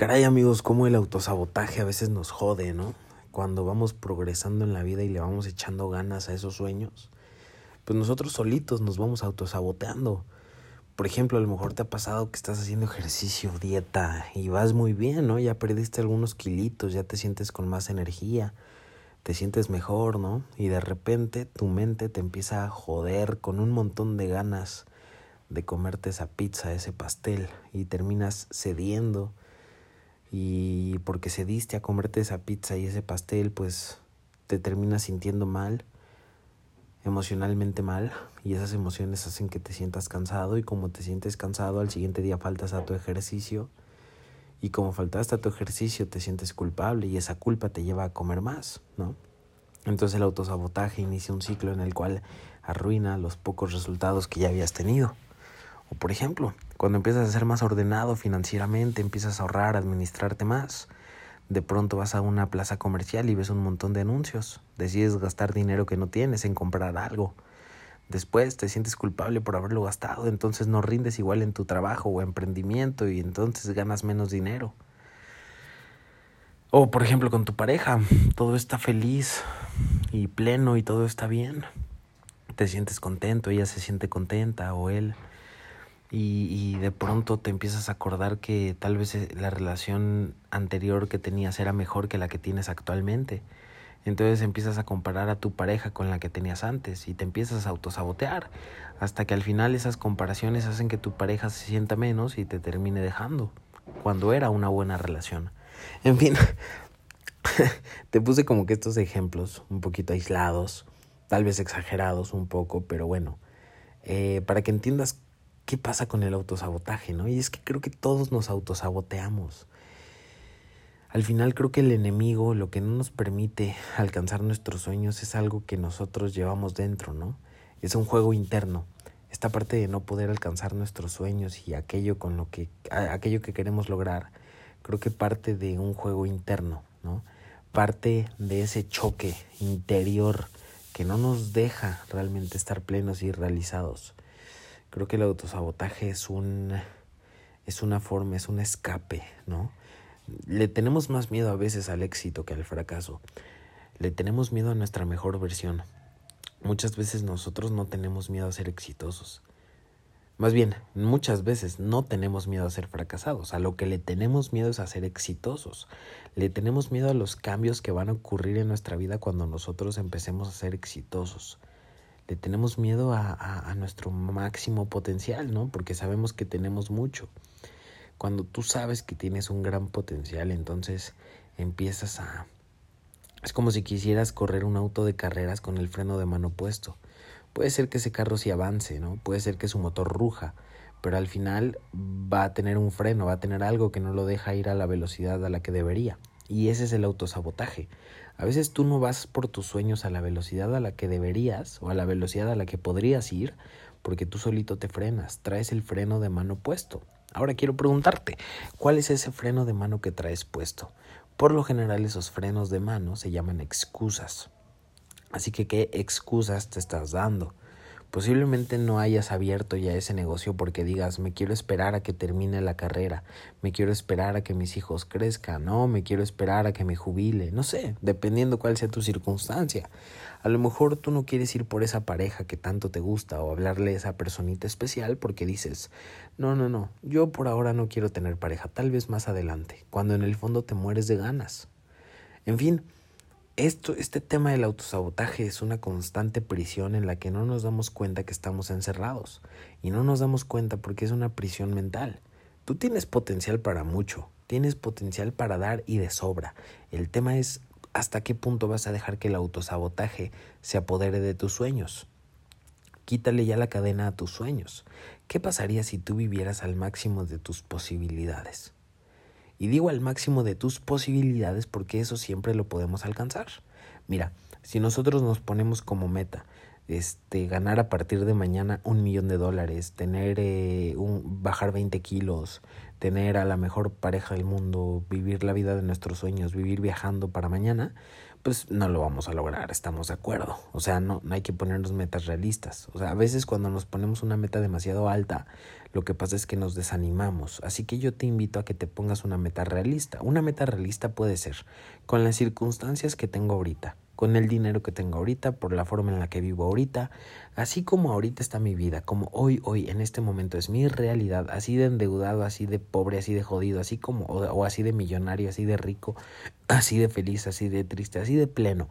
Caray amigos, cómo el autosabotaje a veces nos jode, ¿no? Cuando vamos progresando en la vida y le vamos echando ganas a esos sueños, pues nosotros solitos nos vamos autosaboteando. Por ejemplo, a lo mejor te ha pasado que estás haciendo ejercicio, dieta y vas muy bien, ¿no? Ya perdiste algunos kilitos, ya te sientes con más energía, te sientes mejor, ¿no? Y de repente tu mente te empieza a joder con un montón de ganas de comerte esa pizza, ese pastel y terminas cediendo y porque cediste a comerte esa pizza y ese pastel, pues te terminas sintiendo mal, emocionalmente mal, y esas emociones hacen que te sientas cansado y como te sientes cansado, al siguiente día faltas a tu ejercicio y como faltaste a tu ejercicio te sientes culpable y esa culpa te lleva a comer más, ¿no? Entonces el autosabotaje inicia un ciclo en el cual arruina los pocos resultados que ya habías tenido. O por ejemplo, cuando empiezas a ser más ordenado financieramente, empiezas a ahorrar, administrarte más. De pronto vas a una plaza comercial y ves un montón de anuncios. Decides gastar dinero que no tienes en comprar algo. Después te sientes culpable por haberlo gastado, entonces no rindes igual en tu trabajo o emprendimiento y entonces ganas menos dinero. O por ejemplo con tu pareja, todo está feliz y pleno y todo está bien. Te sientes contento, ella se siente contenta o él y, de pronto te empiezas a acordar que tal vez eh, la relación anterior que tenías era mejor que la que tienes actualmente. Entonces empiezas a comparar a tu pareja con la que tenías antes y te empiezas a autosabotear hasta que al final esas comparaciones hacen que tu pareja se sienta menos y te termine dejando cuando era una buena relación. En fin, te puse como que estos ejemplos un poquito aislados, tal vez exagerados un poco, pero bueno, eh, para que entiendas qué pasa con el autosabotaje, ¿no? Y es que creo que todos nos autosaboteamos. Al final creo que el enemigo, lo que no nos permite alcanzar nuestros sueños es algo que nosotros llevamos dentro, ¿no? Es un juego interno. Esta parte de no poder alcanzar nuestros sueños y aquello con lo que aquello que queremos lograr, creo que parte de un juego interno, ¿no? Parte de ese choque interior que no nos deja realmente estar plenos y realizados. Creo que el autosabotaje es un es una forma, es un escape, ¿no? Le tenemos más miedo a veces al éxito que al fracaso. Le tenemos miedo a nuestra mejor versión. Muchas veces nosotros no tenemos miedo a ser exitosos. Más bien, muchas veces no tenemos miedo a ser fracasados. A lo que le tenemos miedo es a ser exitosos. Le tenemos miedo a los cambios que van a ocurrir en nuestra vida cuando nosotros empecemos a ser exitosos le tenemos miedo a, a, nuestro máximo potencial, ¿no? Porque sabemos que tenemos mucho. Cuando tú sabes que tienes un gran potencial, entonces empiezas a... Es como si quisieras correr un auto de carreras con el freno de mano puesto. Puede ser que ese carro sí avance, ¿no? Puede ser que su motor ruja, pero al final va a tener un freno, va a tener algo que no lo deja ir a la velocidad a la que debería. Y ese es el autosabotaje. A veces tú no vas por tus sueños a la velocidad a la que deberías o a la velocidad a la que podrías ir porque tú solito te frenas, traes el freno de mano puesto. Ahora quiero preguntarte, ¿cuál es ese freno de mano que traes puesto? Por lo general esos frenos de mano se llaman excusas. Así que, ¿qué excusas te estás dando? Posiblemente no hayas abierto ya ese negocio porque digas, me quiero esperar a que termine la carrera, me quiero esperar a que mis hijos crezcan, no, me quiero esperar a que me jubile, no sé, dependiendo cuál sea tu circunstancia. A lo mejor tú no quieres ir por esa pareja que tanto te gusta o hablarle a esa personita especial porque dices, no, no, no, yo por ahora no quiero tener pareja, tal vez más adelante, cuando en el fondo te mueres de ganas. En fin, esto, este tema del autosabotaje es una constante prisión en la que no nos damos cuenta que estamos encerrados. Y no nos damos cuenta porque es una prisión mental. Tú tienes potencial para mucho, tienes potencial para dar y de sobra. El tema es hasta qué punto vas a dejar que el autosabotaje se apodere de tus sueños. Quítale ya la cadena a tus sueños. ¿Qué pasaría si tú vivieras al máximo de tus posibilidades? Y digo al máximo de tus posibilidades porque eso siempre lo podemos alcanzar. Mira, si nosotros nos ponemos como meta este, ganar a partir de mañana un millón de dólares, tener eh, un, bajar 20 kilos, tener a la mejor pareja del mundo, vivir la vida de nuestros sueños, vivir viajando para mañana, pues no lo vamos a lograr, estamos de acuerdo. O sea, no, no hay que ponernos metas realistas. O sea, a veces cuando nos ponemos una meta demasiado alta, lo que pasa es que nos desanimamos. Así que yo te invito a que te pongas una meta realista. Una meta realista puede ser con las circunstancias que tengo ahorita, con el dinero que tengo ahorita, por la forma en la que vivo ahorita, así como ahorita está mi vida, como hoy, hoy, en este momento es mi realidad, así de endeudado, así de pobre, así de jodido, así como, o, o así de millonario, así de rico, así de feliz, así de triste, así de pleno,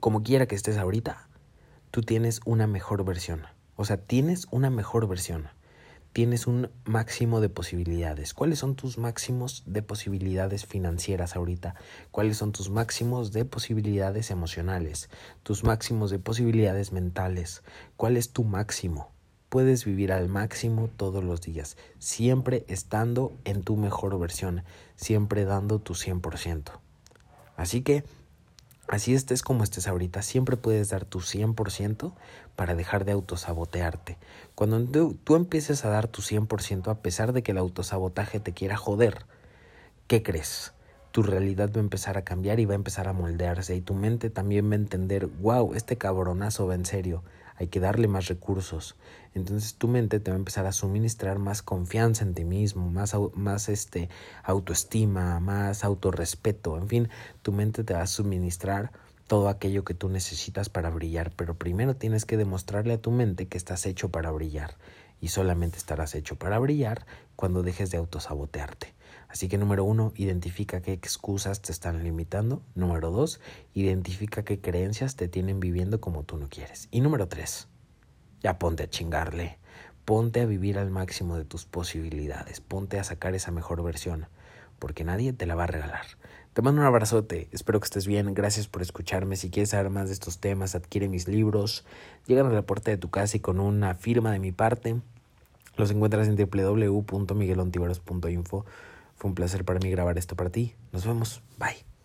como quiera que estés ahorita, tú tienes una mejor versión. O sea, tienes una mejor versión tienes un máximo de posibilidades. ¿Cuáles son tus máximos de posibilidades financieras ahorita? ¿Cuáles son tus máximos de posibilidades emocionales? ¿Tus máximos de posibilidades mentales? ¿Cuál es tu máximo? Puedes vivir al máximo todos los días, siempre estando en tu mejor versión, siempre dando tu 100%. Así que Así estés como estés ahorita, siempre puedes dar tu 100% para dejar de autosabotearte. Cuando tú, empieces a dar tu 100% a pesar de que el autosabotaje te quiera joder, ¿qué crees? Tu realidad va a empezar a cambiar y va a empezar a moldearse y tu mente también va a entender, wow, este cabronazo va en serio, hay que darle más recursos. Entonces tu mente te va a empezar a suministrar más confianza en ti mismo, más, más este, autoestima, más autorrespeto, en fin, tu mente te va a suministrar todo aquello que tú necesitas para brillar, pero primero tienes que demostrarle a tu mente que estás hecho para brillar y solamente estarás hecho para brillar cuando dejes de autosabotearte. Así que número uno, identifica qué excusas te están limitando. Número dos, identifica qué creencias te tienen viviendo como tú no quieres. Y número tres, ya ponte a chingarle. Ponte a vivir al máximo de tus posibilidades. Ponte a sacar esa mejor versión. Porque nadie te la va a regalar. Te mando un abrazote, espero que estés bien, gracias por escucharme. Si quieres saber más de estos temas, adquiere mis libros, llegan a la puerta de tu casa y con una firma de mi parte. Los encuentras en www.miguelontiveros.info. Fue un placer para mí grabar esto para ti. Nos vemos. Bye.